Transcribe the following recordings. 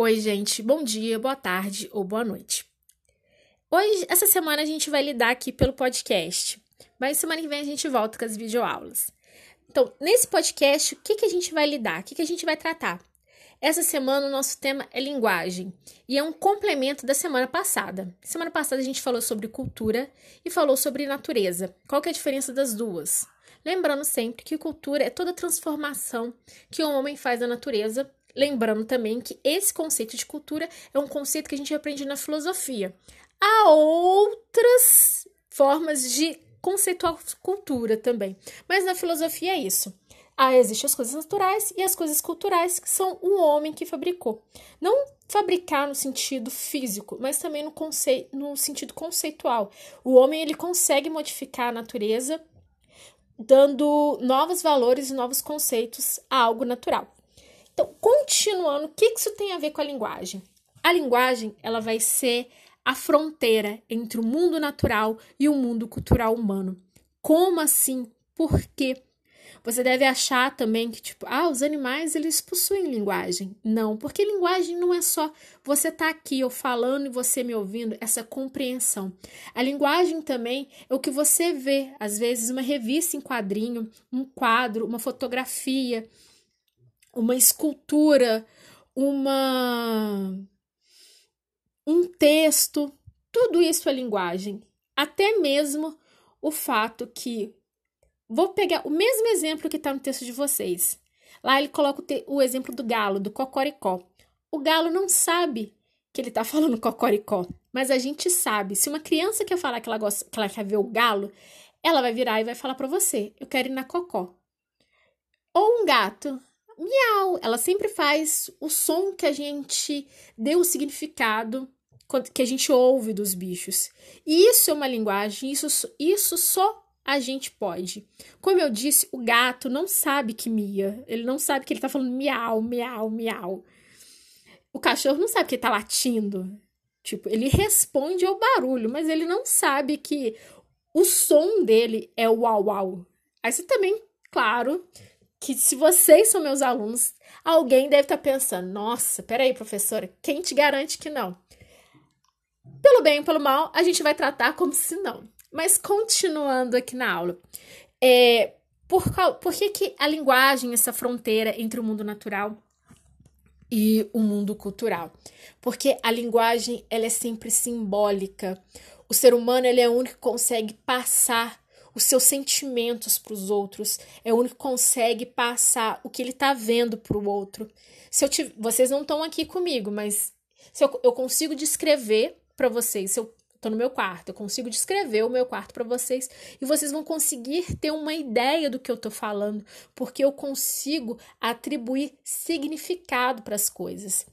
Oi, gente, bom dia, boa tarde ou boa noite. Hoje, essa semana, a gente vai lidar aqui pelo podcast, mas semana que vem a gente volta com as videoaulas. Então, nesse podcast, o que, que a gente vai lidar? O que, que a gente vai tratar? Essa semana o nosso tema é linguagem e é um complemento da semana passada. Semana passada a gente falou sobre cultura e falou sobre natureza. Qual que é a diferença das duas? Lembrando sempre que cultura é toda transformação que o homem faz da natureza. Lembrando também que esse conceito de cultura é um conceito que a gente aprende na filosofia. Há outras formas de conceituar cultura também, mas na filosofia é isso. Ah, existem as coisas naturais e as coisas culturais, que são o homem que fabricou. Não fabricar no sentido físico, mas também no, conceito, no sentido conceitual. O homem ele consegue modificar a natureza, dando novos valores e novos conceitos a algo natural. Então, continuando, o que isso tem a ver com a linguagem? A linguagem ela vai ser a fronteira entre o mundo natural e o mundo cultural humano. Como assim? Por quê? Você deve achar também que, tipo, ah, os animais eles possuem linguagem. Não, porque linguagem não é só você tá aqui eu falando e você me ouvindo, essa compreensão. A linguagem também é o que você vê, às vezes, uma revista em quadrinho, um quadro, uma fotografia, uma escultura, uma um texto, tudo isso é linguagem. Até mesmo o fato que Vou pegar o mesmo exemplo que está no texto de vocês. Lá ele coloca o, o, exemplo do galo, do cocoricó. O galo não sabe que ele está falando cocoricó, mas a gente sabe. Se uma criança quer falar que ela, gosta, que ela quer ver o galo, ela vai virar e vai falar para você: Eu quero ir na cocó. Ou um gato, miau. Ela sempre faz o som que a gente deu o significado que a gente ouve dos bichos. E isso é uma linguagem, isso, isso só a gente pode. Como eu disse, o gato não sabe que mia. Ele não sabe que ele tá falando miau, miau, miau. O cachorro não sabe que ele tá latindo. Tipo, ele responde ao barulho, mas ele não sabe que o som dele é o uau, uau. Aí você também, claro, que se vocês são meus alunos, alguém deve estar tá pensando: nossa, peraí, professora, quem te garante que não? Pelo bem ou pelo mal, a gente vai tratar como se não. Mas continuando aqui na aula, é, por, por que, que a linguagem, essa fronteira entre o mundo natural e o mundo cultural? Porque a linguagem ela é sempre simbólica. O ser humano ele é o único que consegue passar os seus sentimentos para os outros, é o único que consegue passar o que ele está vendo para o outro. Se eu vocês não estão aqui comigo, mas se eu, eu consigo descrever para vocês, se eu Tô no meu quarto, eu consigo descrever o meu quarto para vocês e vocês vão conseguir ter uma ideia do que eu tô falando, porque eu consigo atribuir significado para as coisas.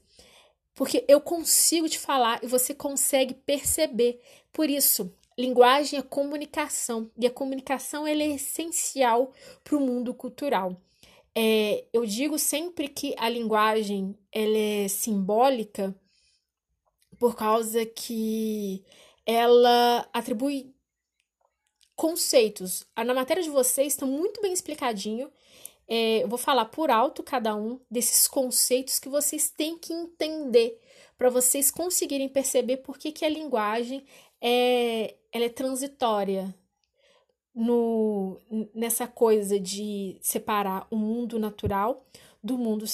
Porque eu consigo te falar e você consegue perceber. Por isso, linguagem é comunicação e a comunicação ela é essencial para o mundo cultural. É, eu digo sempre que a linguagem ela é simbólica por causa que ela atribui conceitos. Na matéria de vocês está muito bem explicadinho. É, eu vou falar por alto cada um desses conceitos que vocês têm que entender para vocês conseguirem perceber por que, que a linguagem é, ela é transitória no, nessa coisa de separar o mundo natural do mundo,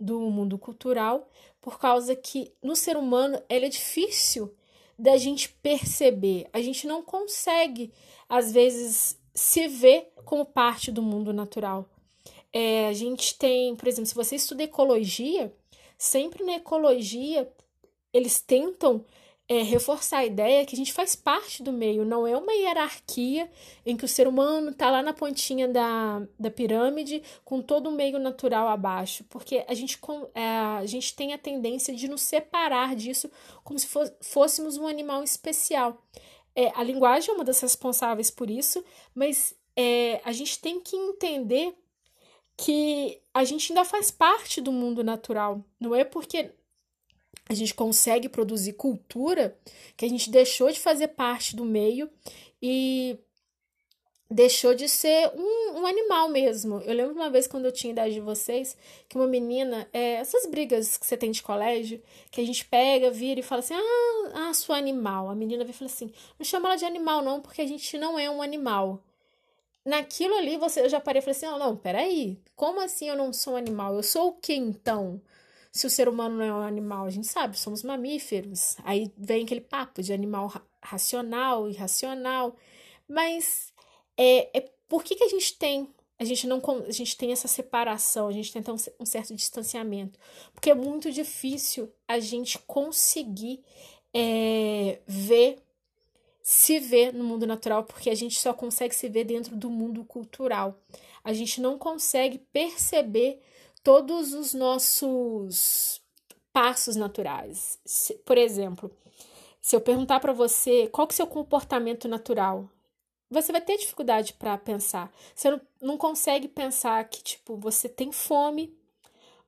do mundo cultural, por causa que no ser humano ela é difícil da gente perceber. A gente não consegue, às vezes, se ver como parte do mundo natural. É, a gente tem, por exemplo, se você estuda ecologia, sempre na ecologia eles tentam é, reforçar a ideia que a gente faz parte do meio, não é uma hierarquia em que o ser humano está lá na pontinha da, da pirâmide com todo o meio natural abaixo, porque a gente, é, a gente tem a tendência de nos separar disso como se fôssemos um animal especial. É, a linguagem é uma das responsáveis por isso, mas é, a gente tem que entender que a gente ainda faz parte do mundo natural. Não é porque a gente consegue produzir cultura que a gente deixou de fazer parte do meio e deixou de ser um, um, animal mesmo. Eu lembro uma vez quando eu tinha idade de vocês, que uma menina, é, essas brigas que você tem de colégio, que a gente pega, vira e fala assim: ah, ah sua animal. A menina vem e fala assim: não chama ela de animal, não, porque a gente não é um animal. Naquilo ali, você, eu já parei e falei assim: não, não, peraí, como assim eu não sou um animal? Eu sou o que então? Se o ser humano não é um animal, a gente sabe, somos mamíferos. Aí vem aquele papo de animal racional, irracional. Mas é, é por que, que a gente tem a gente não a gente tem essa separação, a gente tem então um certo distanciamento, porque é muito difícil a gente conseguir é, ver, se ver no mundo natural, porque a gente só consegue se ver dentro do mundo cultural. A gente não consegue perceber todos os nossos passos naturais. Se, por exemplo, se eu perguntar para você qual que é o seu comportamento natural, você vai ter dificuldade para pensar. Você não, não consegue pensar que, tipo, você tem fome,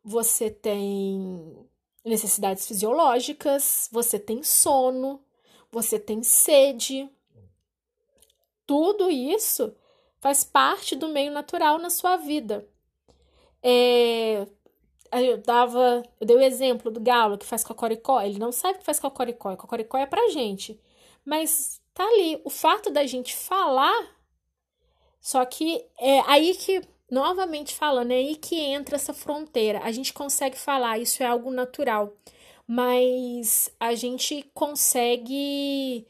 você tem necessidades fisiológicas, você tem sono, você tem sede. Tudo isso faz parte do meio natural na sua vida. É, eu dava, eu dei o exemplo do galo que faz cocoricó. Ele não sabe que faz cocoricó. Cocoricó é pra gente. Mas tá ali. O fato da gente falar, só que é aí que, novamente falando, é aí que entra essa fronteira. A gente consegue falar, isso é algo natural, mas a gente consegue.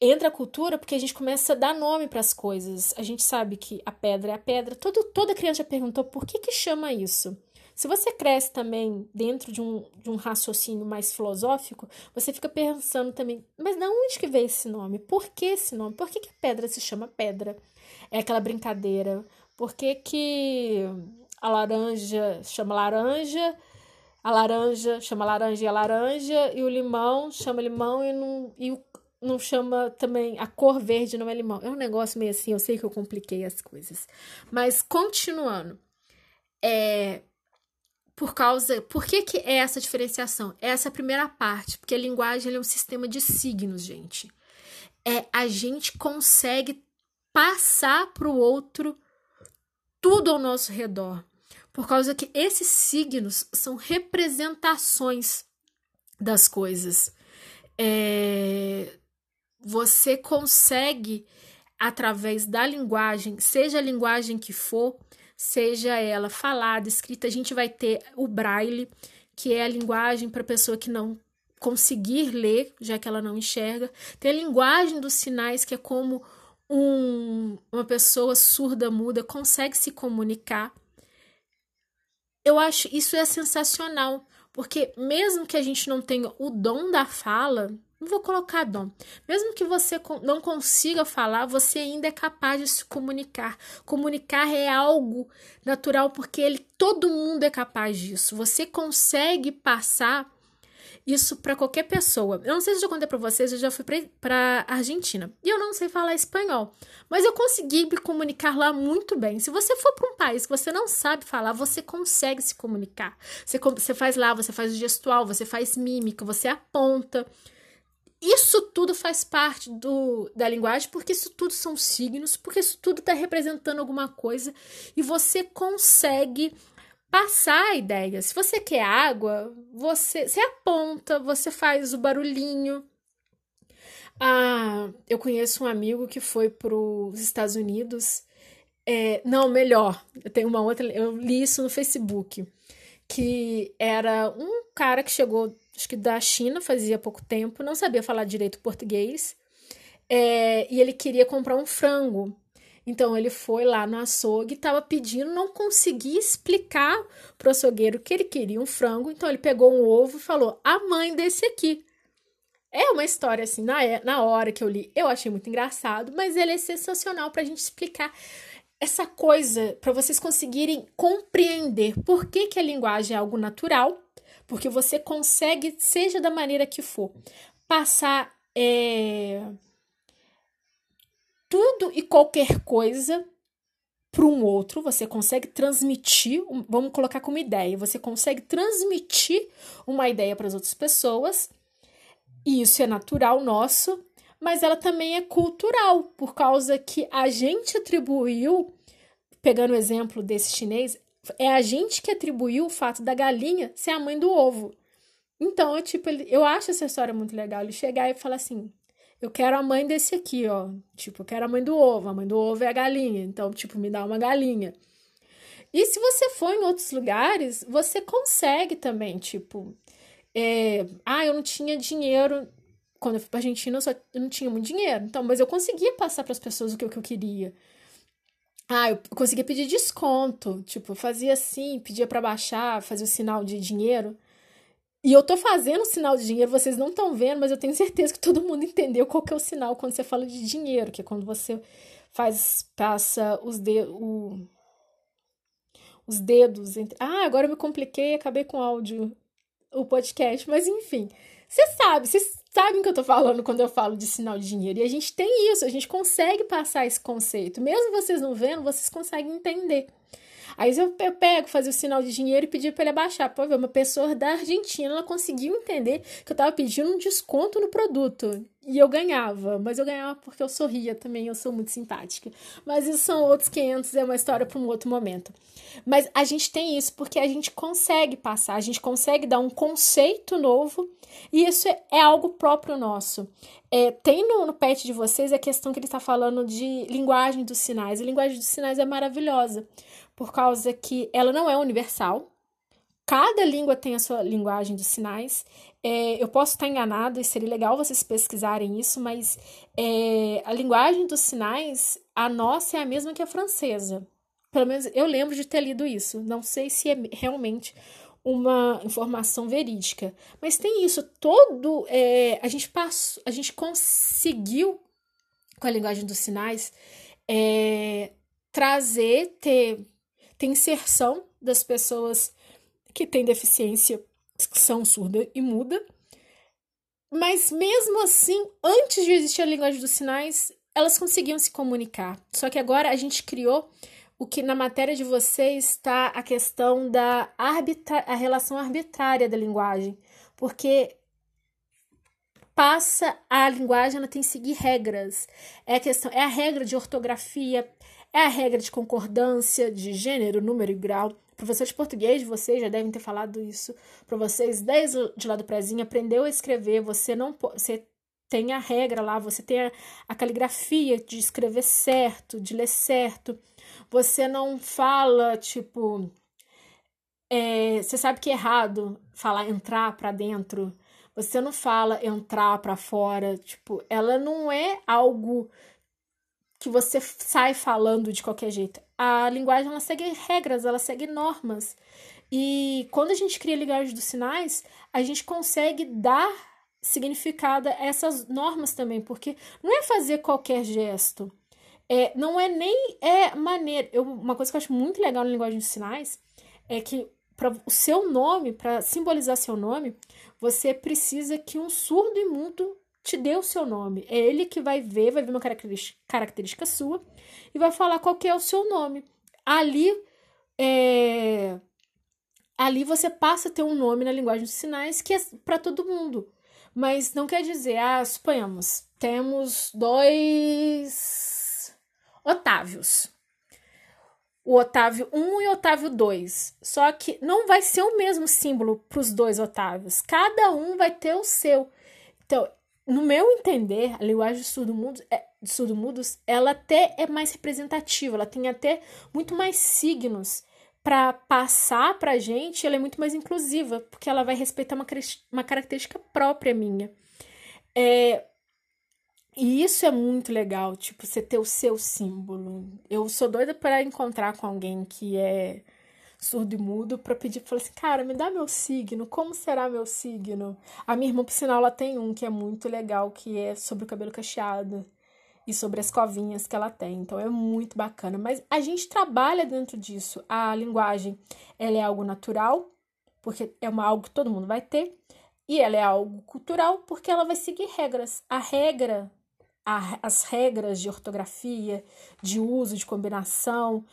Entra a cultura porque a gente começa a dar nome para as coisas. A gente sabe que a pedra é a pedra. Todo, toda criança já perguntou por que, que chama isso. Se você cresce também dentro de um, de um raciocínio mais filosófico, você fica pensando também, mas de onde que veio esse nome? Por que esse nome? Por que, que pedra se chama pedra? É aquela brincadeira. Por que, que a laranja chama laranja, a laranja chama laranja e a laranja, e o limão chama limão e não, e não chama também. A cor verde não é limão. É um negócio meio assim, eu sei que eu compliquei as coisas. Mas continuando. É, por causa. Por que, que é essa diferenciação? Essa é a primeira parte, porque a linguagem é um sistema de signos, gente. É a gente consegue passar para o outro tudo ao nosso redor. Por causa que esses signos são representações das coisas. É, você consegue, através da linguagem, seja a linguagem que for, seja ela falada, escrita, a gente vai ter o braille, que é a linguagem para pessoa que não conseguir ler, já que ela não enxerga. Tem a linguagem dos sinais, que é como um, uma pessoa surda, muda, consegue se comunicar. Eu acho isso é sensacional, porque mesmo que a gente não tenha o dom da fala, não vou colocar dom. Mesmo que você não consiga falar, você ainda é capaz de se comunicar. Comunicar é algo natural porque ele, todo mundo é capaz disso. Você consegue passar isso para qualquer pessoa. Eu não sei se eu já contei para vocês, eu já fui para Argentina e eu não sei falar espanhol, mas eu consegui me comunicar lá muito bem. Se você for para um país que você não sabe falar, você consegue se comunicar. Você, você faz lá, você faz gestual, você faz mímica, você aponta. Isso tudo faz parte do, da linguagem, porque isso tudo são signos, porque isso tudo está representando alguma coisa e você consegue passar a ideia. Se você quer água, você, você aponta, você faz o barulhinho. Ah, eu conheço um amigo que foi para os Estados Unidos. É, não, melhor, eu tenho uma outra. Eu li isso no Facebook. Que era um cara que chegou acho que da China fazia pouco tempo, não sabia falar direito português, é, e ele queria comprar um frango. Então ele foi lá no açougue, estava pedindo, não conseguia explicar pro açougueiro que ele queria um frango, então ele pegou um ovo e falou: "A mãe desse aqui". É uma história assim, na, é, na hora que eu li, eu achei muito engraçado, mas ele é sensacional para a gente explicar essa coisa, para vocês conseguirem compreender por que, que a linguagem é algo natural porque você consegue, seja da maneira que for, passar é, tudo e qualquer coisa para um outro, você consegue transmitir, vamos colocar como ideia, você consegue transmitir uma ideia para as outras pessoas, e isso é natural nosso, mas ela também é cultural, por causa que a gente atribuiu, pegando o exemplo desse chinês, é a gente que atribuiu o fato da galinha ser a mãe do ovo. Então, eu, tipo, eu acho essa história muito legal. Ele chegar e falar assim: eu quero a mãe desse aqui, ó. Tipo, eu quero a mãe do ovo. A mãe do ovo é a galinha. Então, tipo, me dá uma galinha. E se você for em outros lugares, você consegue também, tipo. É, ah, eu não tinha dinheiro. Quando eu fui pra Argentina, eu, só, eu não tinha muito dinheiro. Então, mas eu conseguia passar para as pessoas o que, o que eu queria. Ah, eu conseguia pedir desconto. Tipo, eu fazia assim, pedia para baixar, fazia o sinal de dinheiro. E eu tô fazendo o sinal de dinheiro, vocês não estão vendo, mas eu tenho certeza que todo mundo entendeu qual que é o sinal quando você fala de dinheiro, que é quando você faz, passa os dedos, os dedos entre. Ah, agora eu me compliquei acabei com o áudio, o podcast, mas enfim. Você sabe, vocês sabem o que eu tô falando quando eu falo de sinal de dinheiro. E a gente tem isso, a gente consegue passar esse conceito. Mesmo vocês não vendo, vocês conseguem entender. Aí eu, eu pego, fazia o sinal de dinheiro e pedi para ele abaixar. Pô, uma pessoa da Argentina, ela conseguiu entender que eu tava pedindo um desconto no produto. E eu ganhava, mas eu ganhava porque eu sorria também, eu sou muito simpática. Mas isso são outros 500, é uma história para um outro momento. Mas a gente tem isso porque a gente consegue passar, a gente consegue dar um conceito novo e isso é, é algo próprio nosso. É, tem no, no pet de vocês a questão que ele está falando de linguagem dos sinais. A linguagem dos sinais é maravilhosa por causa que ela não é universal. Cada língua tem a sua linguagem de sinais. É, eu posso estar enganado e seria legal vocês pesquisarem isso, mas é, a linguagem dos sinais, a nossa é a mesma que a francesa. Pelo menos eu lembro de ter lido isso. Não sei se é realmente uma informação verídica, mas tem isso. Todo é, a gente passou, a gente conseguiu com a linguagem dos sinais é, trazer ter tem inserção das pessoas que têm deficiência, que são surda e muda. Mas mesmo assim, antes de existir a linguagem dos sinais, elas conseguiam se comunicar. Só que agora a gente criou o que na matéria de vocês está a questão da arbitra a relação arbitrária da linguagem, porque passa a linguagem ela tem que seguir regras. É a questão, é a regra de ortografia, é a regra de concordância de gênero, número e grau. Professor de português, vocês já devem ter falado isso para vocês desde de lá do prezinho, aprendeu a escrever, você não você tem a regra lá, você tem a, a caligrafia de escrever certo, de ler certo. Você não fala, tipo, é, você sabe que é errado falar entrar para dentro. Você não fala entrar para fora, tipo, ela não é algo que você sai falando de qualquer jeito. A linguagem ela segue regras, ela segue normas. E quando a gente cria a linguagem dos sinais, a gente consegue dar significado a essas normas também, porque não é fazer qualquer gesto. É, não é nem é maneira. Eu, uma coisa que eu acho muito legal na linguagem dos sinais é que para o seu nome, para simbolizar seu nome, você precisa que um surdo e mudo te dê o seu nome. É ele que vai ver, vai ver uma característica, característica sua e vai falar qual que é o seu nome. Ali, é... ali você passa a ter um nome na linguagem dos sinais que é para todo mundo. Mas não quer dizer, ah, suponhamos, temos dois Otávios. O Otávio 1 e Otávio 2. Só que não vai ser o mesmo símbolo para os dois Otávios. Cada um vai ter o seu. Então, no meu entender, a linguagem de surdo-mudos, é, de surdo-mudos, ela até é mais representativa, ela tem até muito mais signos para passar para a gente, ela é muito mais inclusiva, porque ela vai respeitar uma, uma característica própria minha. É, e isso é muito legal, tipo, você ter o seu símbolo. Eu sou doida para encontrar com alguém que é surdo e mudo para pedir, falar assim, cara, me dá meu signo, como será meu signo? A minha irmã, por sinal, ela tem um que é muito legal, que é sobre o cabelo cacheado e sobre as covinhas que ela tem. Então é muito bacana, mas a gente trabalha dentro disso. A linguagem, ela é algo natural, porque é uma algo que todo mundo vai ter, e ela é algo cultural, porque ela vai seguir regras. A regra as regras de ortografia, de uso, de combinação,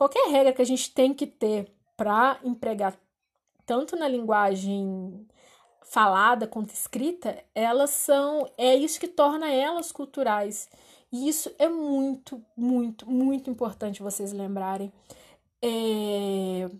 qualquer regra que a gente tem que ter para empregar tanto na linguagem falada quanto escrita, elas são é isso que torna elas culturais. E isso é muito, muito, muito importante vocês lembrarem. É,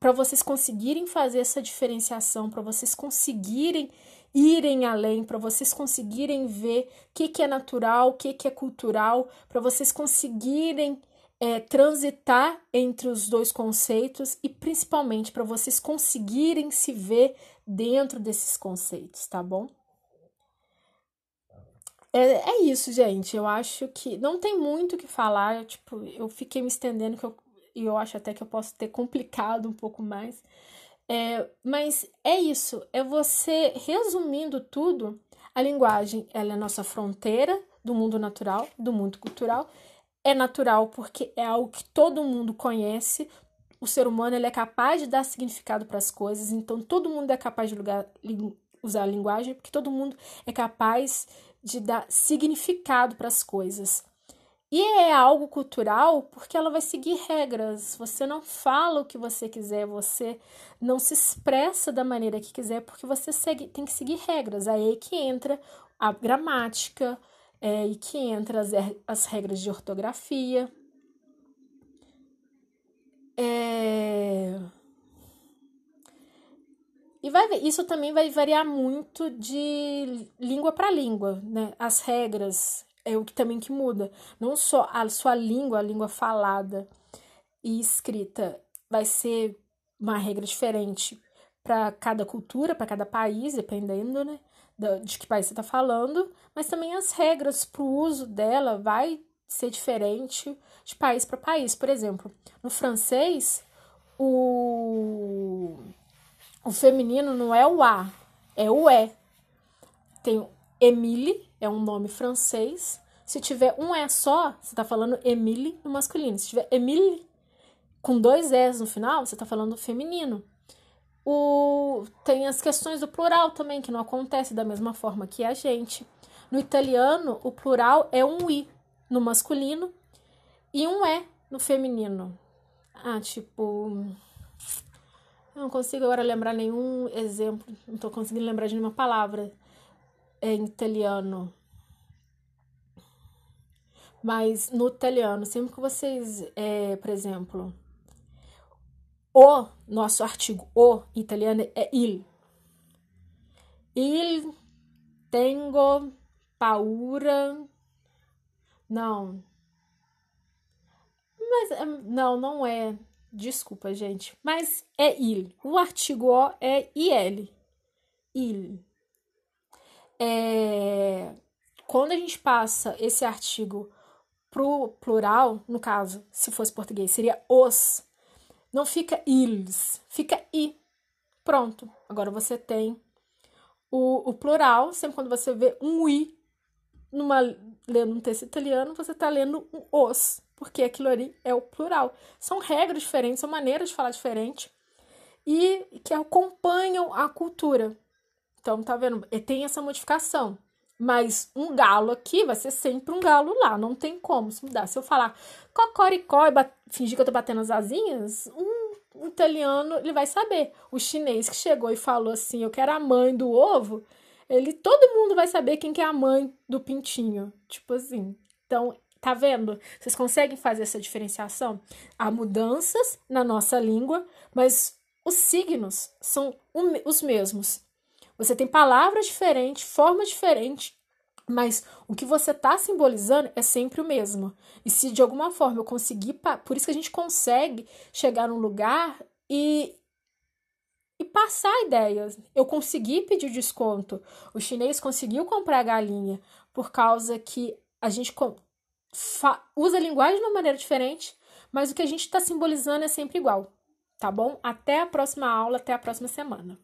para vocês conseguirem fazer essa diferenciação, para vocês conseguirem irem além, para vocês conseguirem ver o que, que é natural, o que, que é cultural, para vocês conseguirem é, transitar entre os dois conceitos e principalmente para vocês conseguirem se ver dentro desses conceitos, tá bom? É, é isso, gente. Eu acho que não tem muito o que falar. Tipo, eu fiquei me estendendo que eu, e eu acho até que eu posso ter complicado um pouco mais. É, mas é isso, é você resumindo tudo. A linguagem ela é a nossa fronteira do mundo natural, do mundo cultural. É natural porque é algo que todo mundo conhece. O ser humano ele é capaz de dar significado para as coisas, então todo mundo é capaz de lugar, usar a linguagem, porque todo mundo é capaz de dar significado para as coisas. E é algo cultural porque ela vai seguir regras. Você não fala o que você quiser, você não se expressa da maneira que quiser, porque você segue, tem que seguir regras. Aí que entra a gramática, é, e que entra as, as regras de ortografia. É... E vai, isso também vai variar muito de língua para língua, né? As regras é o que também que muda. Não só a sua língua, a língua falada e escrita vai ser uma regra diferente para cada cultura, para cada país, dependendo, né, de que país você está falando, mas também as regras para o uso dela vai ser diferente de país para país. Por exemplo, no francês, o, o feminino não é o A, é o E. Tem Emile, é um nome francês. Se tiver um E só, você está falando Emile no masculino. Se tiver Emile com dois S no final, você está falando feminino. O... Tem as questões do plural também, que não acontece da mesma forma que a gente. No italiano, o plural é um I no masculino e um E no feminino. Ah, tipo. Eu não consigo agora lembrar nenhum exemplo, não estou conseguindo lembrar de nenhuma palavra em italiano. Mas no italiano, sempre que vocês, é, por exemplo, o nosso artigo o italiano é il. Il tengo paura. Não. Mas é, não, não é. Desculpa, gente. Mas é il. O artigo o é il. Il é, quando a gente passa esse artigo pro plural, no caso, se fosse português, seria os, não fica ils, fica i. Pronto. Agora você tem o, o plural, sempre quando você vê um i numa, lendo um texto italiano, você está lendo um os, porque aquilo ali é o plural. São regras diferentes, são maneiras de falar diferentes e que acompanham a cultura. Então, tá vendo? E tem essa modificação. Mas um galo aqui vai ser sempre um galo lá. Não tem como se mudar. Se eu falar cocoricó e fingir que eu tô batendo as asinhas, um, italiano ele vai saber. O chinês que chegou e falou assim: Eu quero a mãe do ovo. Ele, todo mundo vai saber quem que é a mãe do pintinho. Tipo assim. Então, tá vendo? Vocês conseguem fazer essa diferenciação? Há mudanças na nossa língua, mas os signos são os mesmos. Você tem palavras diferentes, formas diferentes, mas o que você está simbolizando é sempre o mesmo. E se de alguma forma eu conseguir, por isso que a gente consegue chegar num lugar e e passar ideias. Eu consegui pedir desconto. O chinês conseguiu comprar galinha por causa que a gente usa a linguagem de uma maneira diferente, mas o que a gente está simbolizando é sempre igual. Tá bom? Até a próxima aula, até a próxima semana.